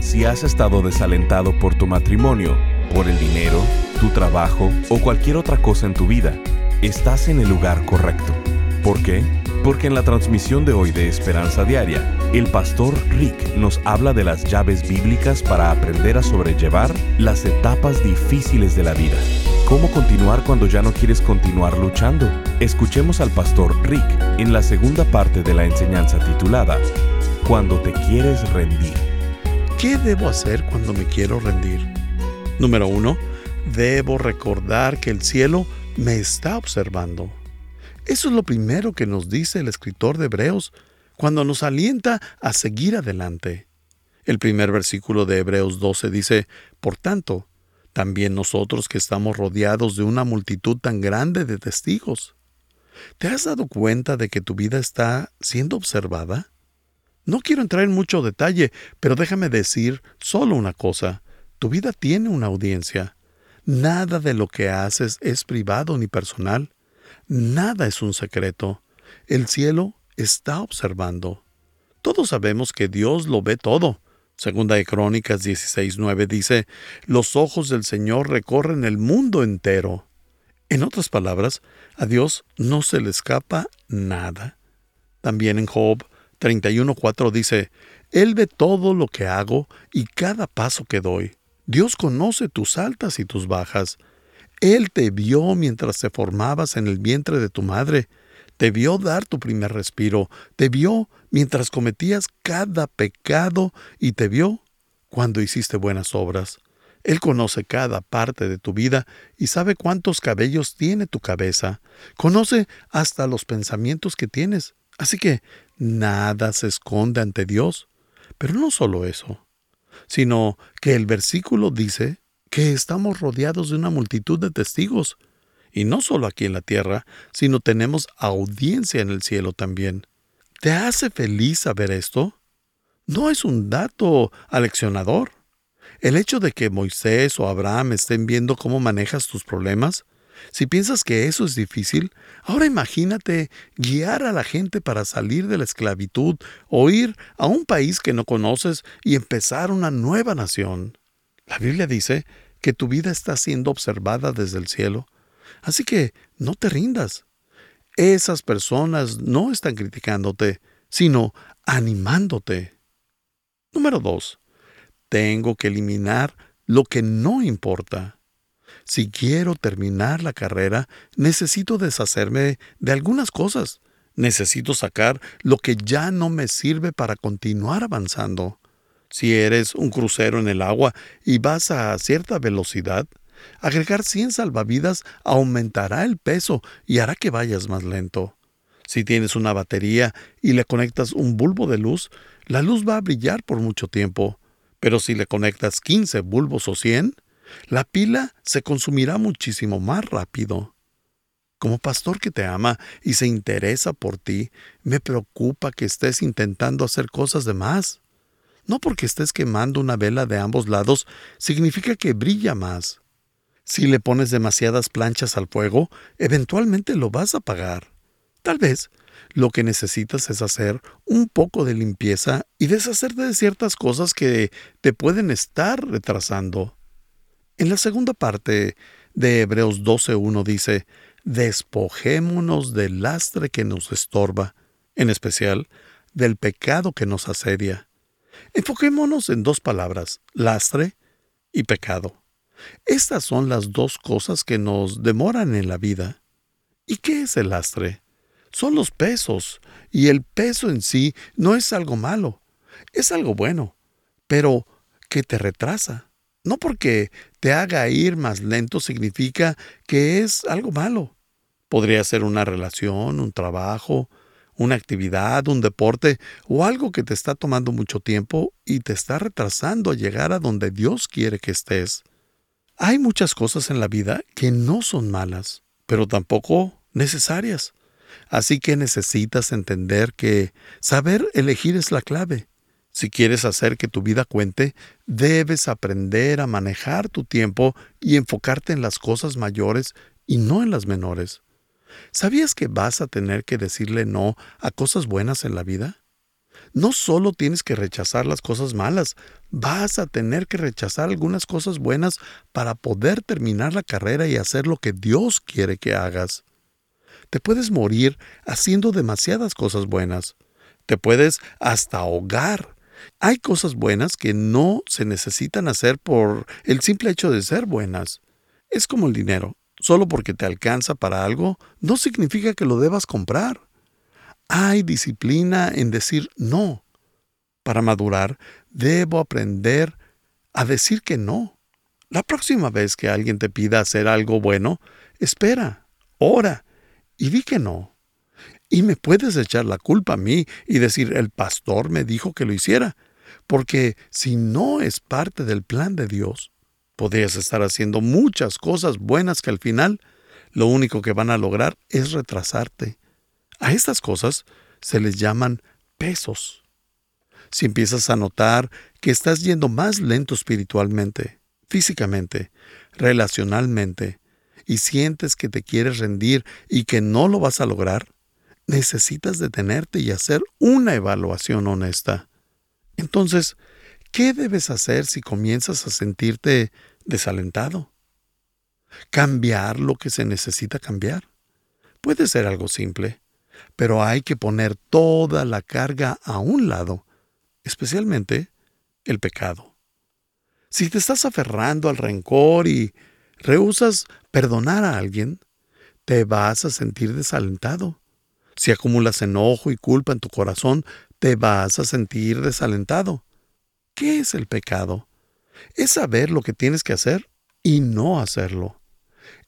si has estado desalentado por tu matrimonio, por el dinero, tu trabajo o cualquier otra cosa en tu vida, estás en el lugar correcto. ¿Por qué? Porque en la transmisión de hoy de Esperanza Diaria, el pastor Rick nos habla de las llaves bíblicas para aprender a sobrellevar las etapas difíciles de la vida. ¿Cómo continuar cuando ya no quieres continuar luchando? Escuchemos al pastor Rick en la segunda parte de la enseñanza titulada Cuando te quieres rendir. ¿Qué debo hacer cuando me quiero rendir? Número uno, debo recordar que el cielo me está observando. Eso es lo primero que nos dice el escritor de Hebreos cuando nos alienta a seguir adelante. El primer versículo de Hebreos 12 dice, Por tanto, también nosotros que estamos rodeados de una multitud tan grande de testigos. ¿Te has dado cuenta de que tu vida está siendo observada? No quiero entrar en mucho detalle, pero déjame decir solo una cosa. Tu vida tiene una audiencia. Nada de lo que haces es privado ni personal. Nada es un secreto. El cielo está observando. Todos sabemos que Dios lo ve todo. Segunda de Crónicas 16:9 dice, Los ojos del Señor recorren el mundo entero. En otras palabras, a Dios no se le escapa nada. También en Job 31.4 dice, Él ve todo lo que hago y cada paso que doy. Dios conoce tus altas y tus bajas. Él te vio mientras te formabas en el vientre de tu madre. Te vio dar tu primer respiro. Te vio mientras cometías cada pecado y te vio cuando hiciste buenas obras. Él conoce cada parte de tu vida y sabe cuántos cabellos tiene tu cabeza. Conoce hasta los pensamientos que tienes. Así que nada se esconde ante Dios. Pero no solo eso, sino que el versículo dice que estamos rodeados de una multitud de testigos. Y no solo aquí en la tierra, sino tenemos audiencia en el cielo también. ¿Te hace feliz saber esto? No es un dato aleccionador. El hecho de que Moisés o Abraham estén viendo cómo manejas tus problemas si piensas que eso es difícil, ahora imagínate guiar a la gente para salir de la esclavitud o ir a un país que no conoces y empezar una nueva nación. La Biblia dice que tu vida está siendo observada desde el cielo. Así que no te rindas. Esas personas no están criticándote, sino animándote. Número 2. Tengo que eliminar lo que no importa. Si quiero terminar la carrera, necesito deshacerme de algunas cosas. Necesito sacar lo que ya no me sirve para continuar avanzando. Si eres un crucero en el agua y vas a cierta velocidad, agregar 100 salvavidas aumentará el peso y hará que vayas más lento. Si tienes una batería y le conectas un bulbo de luz, la luz va a brillar por mucho tiempo. Pero si le conectas 15 bulbos o 100, la pila se consumirá muchísimo más rápido. Como pastor que te ama y se interesa por ti, me preocupa que estés intentando hacer cosas de más. No porque estés quemando una vela de ambos lados significa que brilla más. Si le pones demasiadas planchas al fuego, eventualmente lo vas a apagar. Tal vez lo que necesitas es hacer un poco de limpieza y deshacerte de ciertas cosas que te pueden estar retrasando. En la segunda parte de Hebreos 12.1 dice, despojémonos del lastre que nos estorba, en especial del pecado que nos asedia. Enfoquémonos en dos palabras, lastre y pecado. Estas son las dos cosas que nos demoran en la vida. ¿Y qué es el lastre? Son los pesos, y el peso en sí no es algo malo, es algo bueno, pero que te retrasa. No porque te haga ir más lento significa que es algo malo. Podría ser una relación, un trabajo, una actividad, un deporte o algo que te está tomando mucho tiempo y te está retrasando a llegar a donde Dios quiere que estés. Hay muchas cosas en la vida que no son malas, pero tampoco necesarias. Así que necesitas entender que saber elegir es la clave. Si quieres hacer que tu vida cuente, debes aprender a manejar tu tiempo y enfocarte en las cosas mayores y no en las menores. ¿Sabías que vas a tener que decirle no a cosas buenas en la vida? No solo tienes que rechazar las cosas malas, vas a tener que rechazar algunas cosas buenas para poder terminar la carrera y hacer lo que Dios quiere que hagas. Te puedes morir haciendo demasiadas cosas buenas. Te puedes hasta ahogar. Hay cosas buenas que no se necesitan hacer por el simple hecho de ser buenas. Es como el dinero. Solo porque te alcanza para algo, no significa que lo debas comprar. Hay disciplina en decir no. Para madurar, debo aprender a decir que no. La próxima vez que alguien te pida hacer algo bueno, espera, ora y di que no. Y me puedes echar la culpa a mí y decir, el pastor me dijo que lo hiciera, porque si no es parte del plan de Dios, podrías estar haciendo muchas cosas buenas que al final lo único que van a lograr es retrasarte. A estas cosas se les llaman pesos. Si empiezas a notar que estás yendo más lento espiritualmente, físicamente, relacionalmente, y sientes que te quieres rendir y que no lo vas a lograr, necesitas detenerte y hacer una evaluación honesta. Entonces, ¿qué debes hacer si comienzas a sentirte desalentado? Cambiar lo que se necesita cambiar. Puede ser algo simple, pero hay que poner toda la carga a un lado, especialmente el pecado. Si te estás aferrando al rencor y rehusas perdonar a alguien, te vas a sentir desalentado. Si acumulas enojo y culpa en tu corazón, te vas a sentir desalentado. ¿Qué es el pecado? Es saber lo que tienes que hacer y no hacerlo.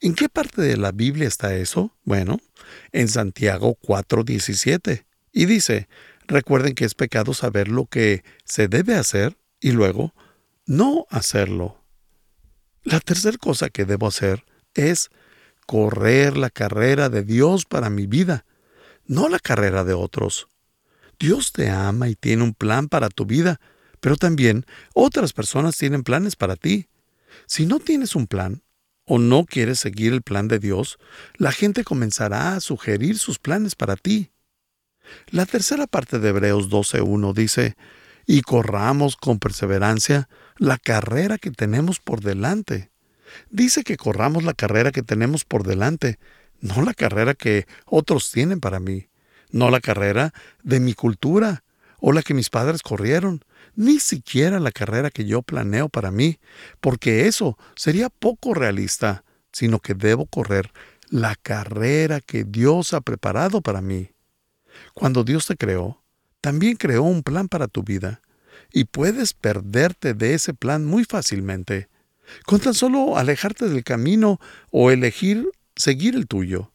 ¿En qué parte de la Biblia está eso? Bueno, en Santiago 4:17. Y dice, recuerden que es pecado saber lo que se debe hacer y luego no hacerlo. La tercera cosa que debo hacer es correr la carrera de Dios para mi vida, no la carrera de otros. Dios te ama y tiene un plan para tu vida, pero también otras personas tienen planes para ti. Si no tienes un plan o no quieres seguir el plan de Dios, la gente comenzará a sugerir sus planes para ti. La tercera parte de Hebreos 12.1 dice, y corramos con perseverancia la carrera que tenemos por delante. Dice que corramos la carrera que tenemos por delante, no la carrera que otros tienen para mí, no la carrera de mi cultura o la que mis padres corrieron, ni siquiera la carrera que yo planeo para mí, porque eso sería poco realista, sino que debo correr la carrera que Dios ha preparado para mí. Cuando Dios te creó, también creó un plan para tu vida, y puedes perderte de ese plan muy fácilmente, con tan solo alejarte del camino o elegir seguir el tuyo.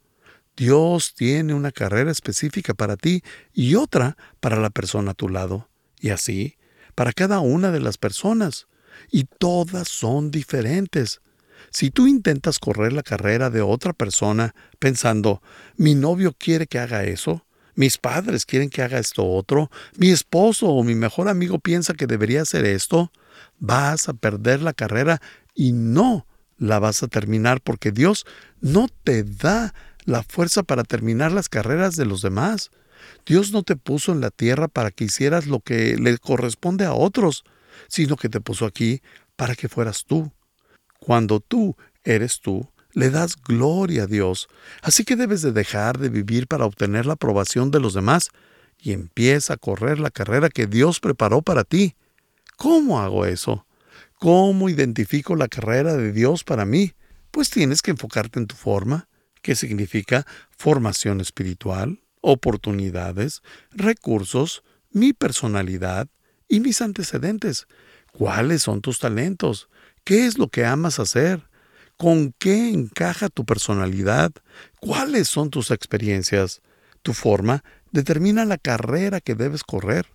Dios tiene una carrera específica para ti y otra para la persona a tu lado, y así para cada una de las personas, y todas son diferentes. Si tú intentas correr la carrera de otra persona pensando, mi novio quiere que haga eso, mis padres quieren que haga esto otro, mi esposo o mi mejor amigo piensa que debería hacer esto, vas a perder la carrera y no la vas a terminar porque Dios no te da la fuerza para terminar las carreras de los demás. Dios no te puso en la tierra para que hicieras lo que le corresponde a otros, sino que te puso aquí para que fueras tú. Cuando tú eres tú, le das gloria a Dios. Así que debes de dejar de vivir para obtener la aprobación de los demás y empieza a correr la carrera que Dios preparó para ti. ¿Cómo hago eso? ¿Cómo identifico la carrera de Dios para mí? Pues tienes que enfocarte en tu forma, que significa formación espiritual, oportunidades, recursos, mi personalidad y mis antecedentes. ¿Cuáles son tus talentos? ¿Qué es lo que amas hacer? ¿Con qué encaja tu personalidad? ¿Cuáles son tus experiencias? Tu forma determina la carrera que debes correr.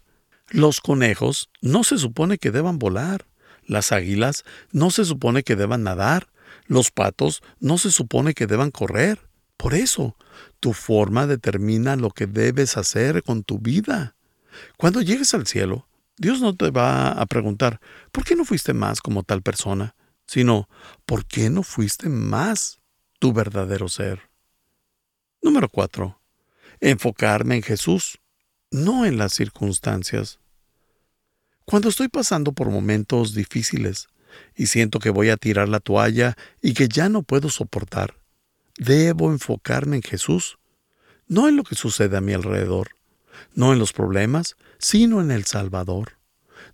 Los conejos no se supone que deban volar. Las águilas no se supone que deban nadar. Los patos no se supone que deban correr. Por eso, tu forma determina lo que debes hacer con tu vida. Cuando llegues al cielo, Dios no te va a preguntar, ¿por qué no fuiste más como tal persona? Sino, ¿por qué no fuiste más tu verdadero ser? Número 4. Enfocarme en Jesús, no en las circunstancias. Cuando estoy pasando por momentos difíciles y siento que voy a tirar la toalla y que ya no puedo soportar, debo enfocarme en Jesús, no en lo que sucede a mi alrededor, no en los problemas, sino en el Salvador,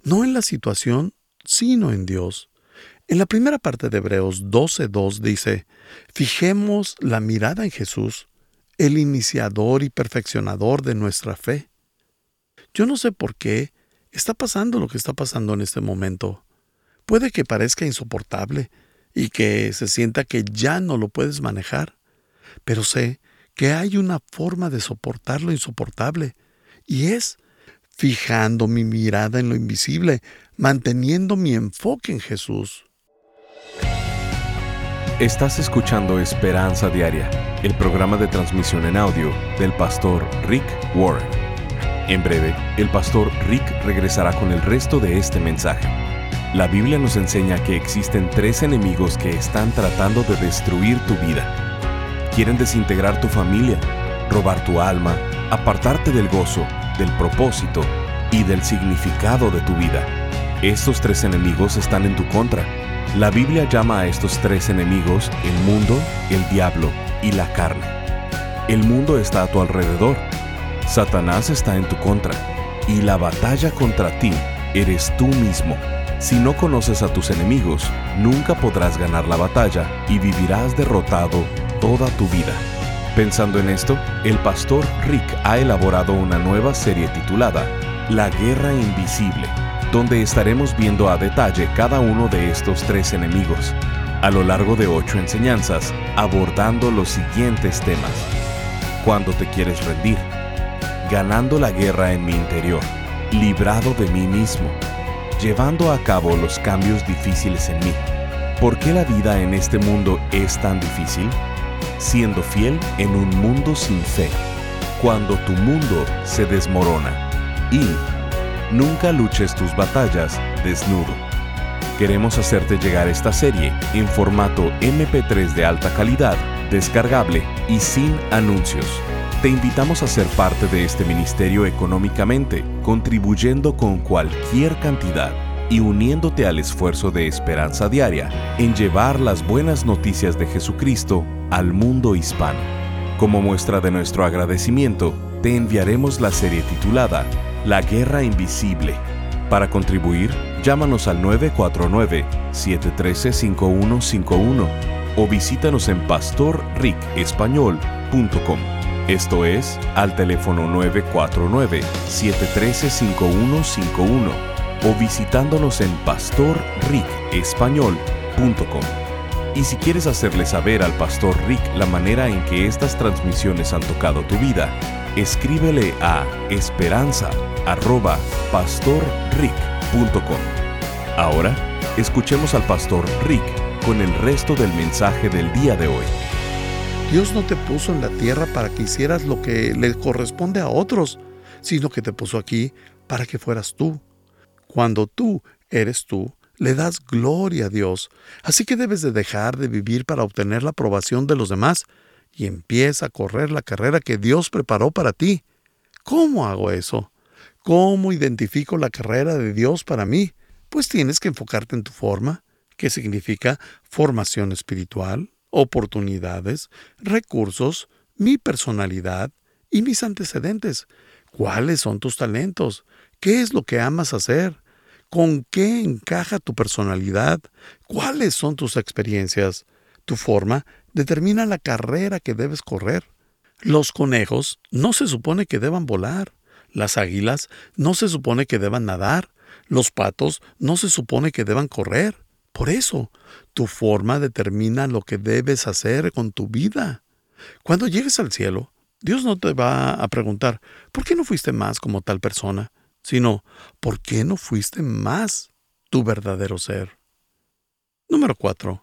no en la situación, sino en Dios. En la primera parte de Hebreos 12.2 dice, Fijemos la mirada en Jesús, el iniciador y perfeccionador de nuestra fe. Yo no sé por qué está pasando lo que está pasando en este momento. Puede que parezca insoportable y que se sienta que ya no lo puedes manejar, pero sé que hay una forma de soportar lo insoportable, y es fijando mi mirada en lo invisible, manteniendo mi enfoque en Jesús. Estás escuchando Esperanza Diaria, el programa de transmisión en audio del pastor Rick Warren. En breve, el pastor Rick regresará con el resto de este mensaje. La Biblia nos enseña que existen tres enemigos que están tratando de destruir tu vida. Quieren desintegrar tu familia, robar tu alma, apartarte del gozo, del propósito y del significado de tu vida. Estos tres enemigos están en tu contra. La Biblia llama a estos tres enemigos el mundo, el diablo y la carne. El mundo está a tu alrededor Satanás está en tu contra y la batalla contra ti eres tú mismo. Si no conoces a tus enemigos, nunca podrás ganar la batalla y vivirás derrotado toda tu vida. Pensando en esto, el pastor Rick ha elaborado una nueva serie titulada La Guerra Invisible, donde estaremos viendo a detalle cada uno de estos tres enemigos, a lo largo de ocho enseñanzas, abordando los siguientes temas. Cuando te quieres rendir, ganando la guerra en mi interior, librado de mí mismo, llevando a cabo los cambios difíciles en mí. ¿Por qué la vida en este mundo es tan difícil? Siendo fiel en un mundo sin fe, cuando tu mundo se desmorona. Y nunca luches tus batallas desnudo. Queremos hacerte llegar esta serie en formato MP3 de alta calidad, descargable y sin anuncios te invitamos a ser parte de este ministerio económicamente, contribuyendo con cualquier cantidad y uniéndote al esfuerzo de esperanza diaria en llevar las buenas noticias de Jesucristo al mundo hispano. Como muestra de nuestro agradecimiento, te enviaremos la serie titulada La Guerra Invisible. Para contribuir, llámanos al 949-713-5151 o visítanos en pastorricespañol.com. Esto es al teléfono 949-713-5151 o visitándonos en pastorricespañol.com. Y si quieres hacerle saber al pastor Rick la manera en que estas transmisiones han tocado tu vida, escríbele a esperanza.pastorrick.com. Ahora, escuchemos al pastor Rick con el resto del mensaje del día de hoy. Dios no te puso en la tierra para que hicieras lo que le corresponde a otros, sino que te puso aquí para que fueras tú. Cuando tú eres tú, le das gloria a Dios. Así que debes de dejar de vivir para obtener la aprobación de los demás y empieza a correr la carrera que Dios preparó para ti. ¿Cómo hago eso? ¿Cómo identifico la carrera de Dios para mí? Pues tienes que enfocarte en tu forma, que significa formación espiritual, oportunidades, recursos, mi personalidad y mis antecedentes. ¿Cuáles son tus talentos? ¿Qué es lo que amas hacer? ¿Con qué encaja tu personalidad? ¿Cuáles son tus experiencias? Tu forma determina la carrera que debes correr. Los conejos no se supone que deban volar. Las águilas no se supone que deban nadar. Los patos no se supone que deban correr. Por eso, tu forma determina lo que debes hacer con tu vida. Cuando llegues al cielo, Dios no te va a preguntar, ¿por qué no fuiste más como tal persona? Sino, ¿por qué no fuiste más tu verdadero ser. Número 4.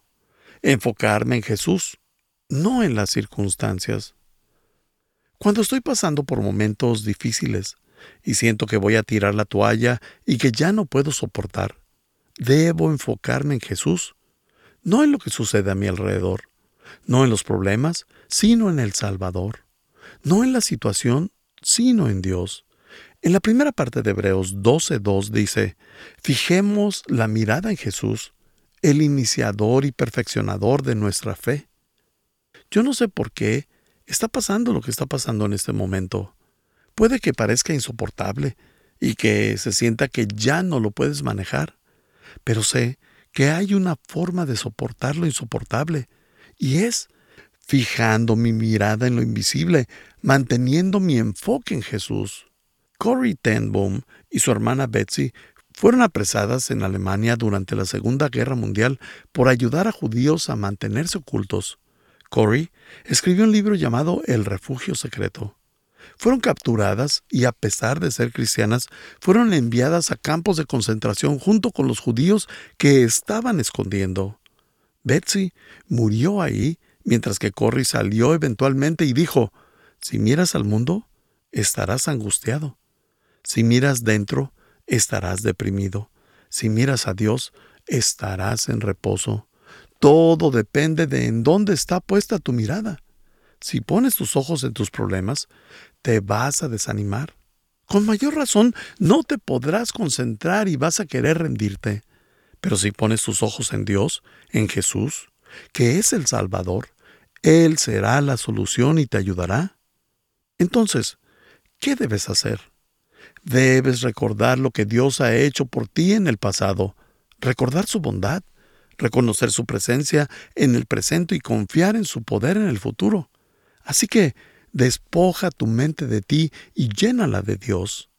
Enfocarme en Jesús, no en las circunstancias. Cuando estoy pasando por momentos difíciles y siento que voy a tirar la toalla y que ya no puedo soportar, debo enfocarme en Jesús, no en lo que sucede a mi alrededor, no en los problemas, sino en el Salvador, no en la situación, sino en Dios. En la primera parte de Hebreos 12.2 dice, fijemos la mirada en Jesús, el iniciador y perfeccionador de nuestra fe. Yo no sé por qué está pasando lo que está pasando en este momento. Puede que parezca insoportable y que se sienta que ya no lo puedes manejar, pero sé que hay una forma de soportar lo insoportable, y es fijando mi mirada en lo invisible, manteniendo mi enfoque en Jesús. Corey ten Boom y su hermana Betsy fueron apresadas en Alemania durante la Segunda Guerra Mundial por ayudar a judíos a mantenerse ocultos. Corey escribió un libro llamado El Refugio Secreto. Fueron capturadas y a pesar de ser cristianas, fueron enviadas a campos de concentración junto con los judíos que estaban escondiendo. Betsy murió ahí, mientras que Corey salió eventualmente y dijo, Si miras al mundo, estarás angustiado. Si miras dentro, estarás deprimido. Si miras a Dios, estarás en reposo. Todo depende de en dónde está puesta tu mirada. Si pones tus ojos en tus problemas, te vas a desanimar. Con mayor razón, no te podrás concentrar y vas a querer rendirte. Pero si pones tus ojos en Dios, en Jesús, que es el Salvador, Él será la solución y te ayudará. Entonces, ¿qué debes hacer? Debes recordar lo que Dios ha hecho por ti en el pasado, recordar su bondad, reconocer su presencia en el presente y confiar en su poder en el futuro. Así que despoja tu mente de ti y llénala de Dios.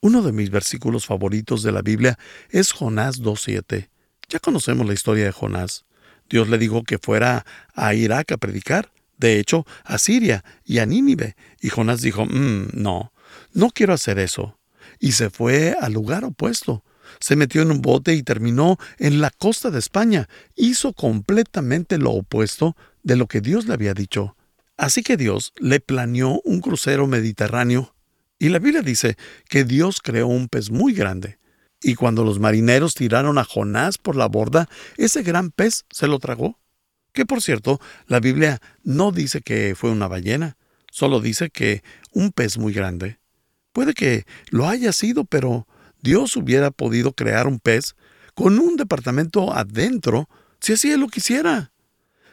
Uno de mis versículos favoritos de la Biblia es Jonás 2.7. Ya conocemos la historia de Jonás. Dios le dijo que fuera a Irak a predicar, de hecho, a Siria y a Nínive, y Jonás dijo, mm, no, no quiero hacer eso. Y se fue al lugar opuesto, se metió en un bote y terminó en la costa de España. Hizo completamente lo opuesto de lo que Dios le había dicho. Así que Dios le planeó un crucero mediterráneo y la Biblia dice que Dios creó un pez muy grande. Y cuando los marineros tiraron a Jonás por la borda, ese gran pez se lo tragó. Que por cierto, la Biblia no dice que fue una ballena, solo dice que un pez muy grande. Puede que lo haya sido, pero Dios hubiera podido crear un pez con un departamento adentro si así él lo quisiera.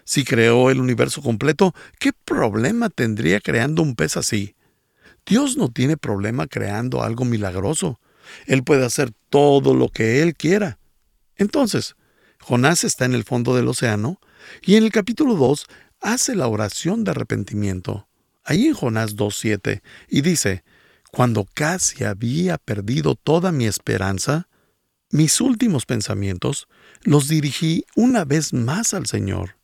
Si creó el universo completo, ¿qué problema tendría creando un pez así? Dios no tiene problema creando algo milagroso. Él puede hacer todo lo que Él quiera. Entonces, Jonás está en el fondo del océano y en el capítulo 2 hace la oración de arrepentimiento. Ahí en Jonás 2.7 y dice, cuando casi había perdido toda mi esperanza, mis últimos pensamientos los dirigí una vez más al Señor.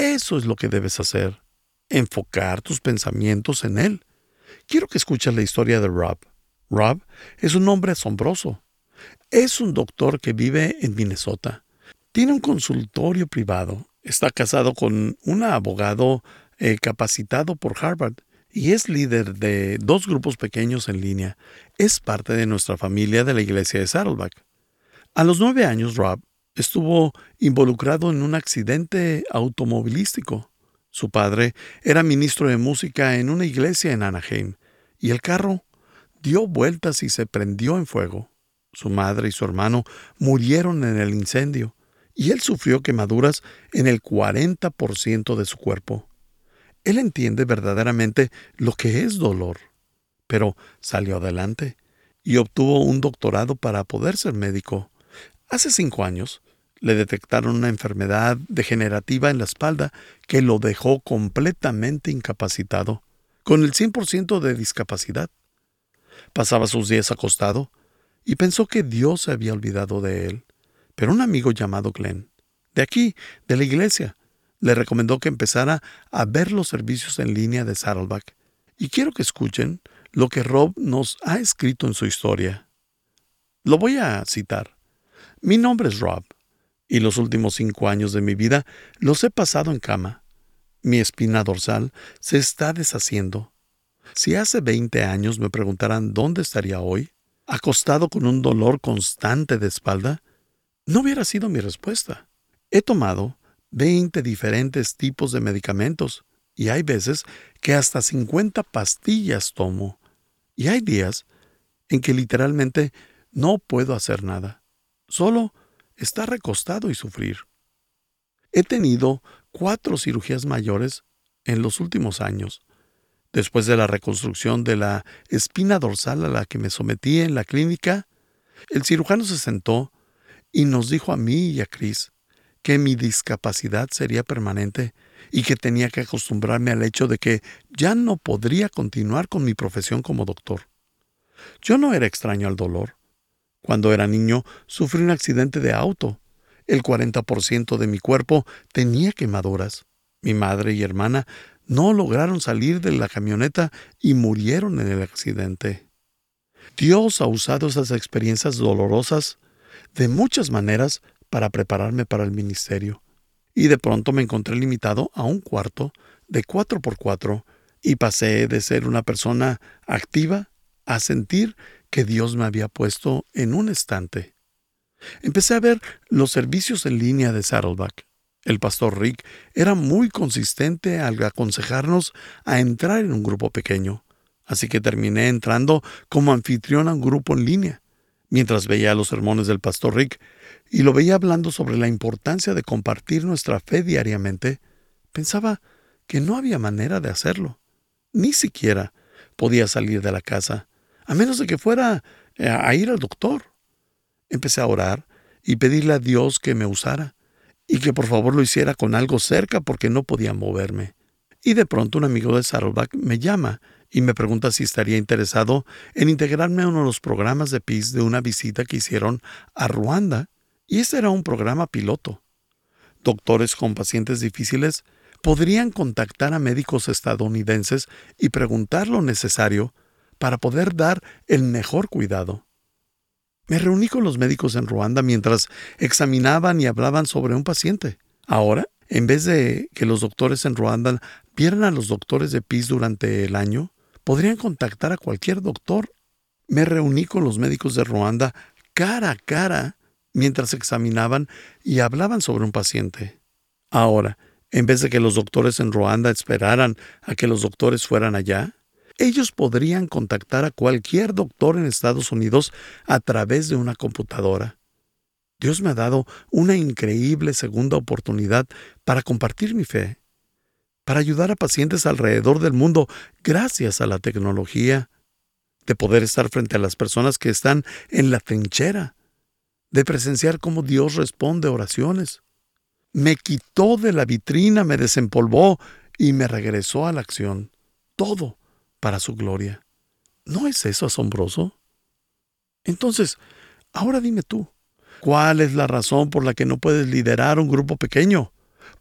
Eso es lo que debes hacer, enfocar tus pensamientos en Él. Quiero que escuches la historia de Rob. Rob es un hombre asombroso. Es un doctor que vive en Minnesota. Tiene un consultorio privado. Está casado con un abogado eh, capacitado por Harvard y es líder de dos grupos pequeños en línea. Es parte de nuestra familia de la iglesia de Saddleback. A los nueve años, Rob estuvo involucrado en un accidente automovilístico. Su padre era ministro de música en una iglesia en Anaheim, y el carro dio vueltas y se prendió en fuego. Su madre y su hermano murieron en el incendio, y él sufrió quemaduras en el 40% de su cuerpo. Él entiende verdaderamente lo que es dolor, pero salió adelante y obtuvo un doctorado para poder ser médico. Hace cinco años le detectaron una enfermedad degenerativa en la espalda que lo dejó completamente incapacitado, con el 100% de discapacidad. Pasaba sus días acostado y pensó que Dios se había olvidado de él. Pero un amigo llamado Glenn, de aquí, de la iglesia, le recomendó que empezara a ver los servicios en línea de Saddleback. Y quiero que escuchen lo que Rob nos ha escrito en su historia. Lo voy a citar. Mi nombre es Rob, y los últimos cinco años de mi vida los he pasado en cama. Mi espina dorsal se está deshaciendo. Si hace 20 años me preguntaran dónde estaría hoy, acostado con un dolor constante de espalda, no hubiera sido mi respuesta. He tomado 20 diferentes tipos de medicamentos y hay veces que hasta 50 pastillas tomo. Y hay días en que literalmente no puedo hacer nada, solo estar recostado y sufrir. He tenido cuatro cirugías mayores en los últimos años. Después de la reconstrucción de la espina dorsal a la que me sometí en la clínica, el cirujano se sentó y nos dijo a mí y a Chris que mi discapacidad sería permanente y que tenía que acostumbrarme al hecho de que ya no podría continuar con mi profesión como doctor. Yo no era extraño al dolor. Cuando era niño sufrí un accidente de auto. El 40% de mi cuerpo tenía quemaduras. Mi madre y hermana no lograron salir de la camioneta y murieron en el accidente. Dios ha usado esas experiencias dolorosas de muchas maneras para prepararme para el ministerio. Y de pronto me encontré limitado a un cuarto de cuatro por cuatro y pasé de ser una persona activa a sentir que Dios me había puesto en un estante. Empecé a ver los servicios en línea de Saddleback. El pastor Rick era muy consistente al aconsejarnos a entrar en un grupo pequeño, así que terminé entrando como anfitrión a un grupo en línea. Mientras veía los sermones del pastor Rick y lo veía hablando sobre la importancia de compartir nuestra fe diariamente, pensaba que no había manera de hacerlo. Ni siquiera podía salir de la casa, a menos de que fuera eh, a ir al doctor. Empecé a orar y pedirle a Dios que me usara y que por favor lo hiciera con algo cerca porque no podía moverme. Y de pronto un amigo de Saddleback me llama y me pregunta si estaría interesado en integrarme a uno de los programas de PIS de una visita que hicieron a Ruanda, y ese era un programa piloto. Doctores con pacientes difíciles podrían contactar a médicos estadounidenses y preguntar lo necesario para poder dar el mejor cuidado. Me reuní con los médicos en Ruanda mientras examinaban y hablaban sobre un paciente. Ahora, en vez de que los doctores en Ruanda vieran a los doctores de PIS durante el año, podrían contactar a cualquier doctor. Me reuní con los médicos de Ruanda cara a cara mientras examinaban y hablaban sobre un paciente. Ahora, en vez de que los doctores en Ruanda esperaran a que los doctores fueran allá, ellos podrían contactar a cualquier doctor en Estados Unidos a través de una computadora. Dios me ha dado una increíble segunda oportunidad para compartir mi fe, para ayudar a pacientes alrededor del mundo gracias a la tecnología, de poder estar frente a las personas que están en la trinchera, de presenciar cómo Dios responde oraciones. Me quitó de la vitrina, me desempolvó y me regresó a la acción. Todo para su gloria. ¿No es eso asombroso? Entonces, ahora dime tú, ¿cuál es la razón por la que no puedes liderar un grupo pequeño?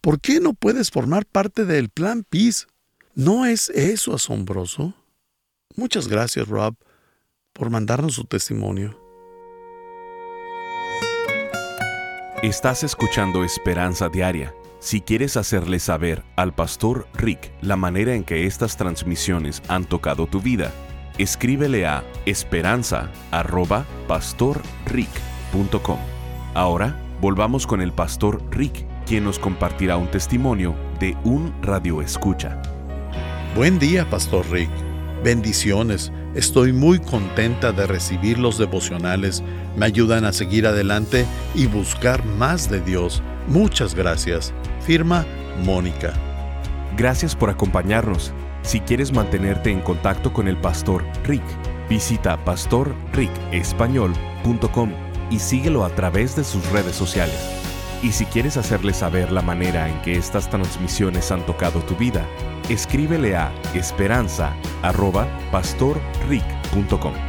¿Por qué no puedes formar parte del plan Peace? ¿No es eso asombroso? Muchas gracias, Rob, por mandarnos su testimonio. Estás escuchando Esperanza Diaria si quieres hacerle saber al pastor Rick la manera en que estas transmisiones han tocado tu vida, escríbele a esperanza.pastorrick.com. Ahora volvamos con el pastor Rick, quien nos compartirá un testimonio de un radio escucha. Buen día, pastor Rick. Bendiciones. Estoy muy contenta de recibir los devocionales. Me ayudan a seguir adelante y buscar más de Dios. Muchas gracias. Firma Mónica. Gracias por acompañarnos. Si quieres mantenerte en contacto con el pastor Rick, visita pastorricespañol.com y síguelo a través de sus redes sociales. Y si quieres hacerle saber la manera en que estas transmisiones han tocado tu vida, escríbele a esperanza.pastorrick.com.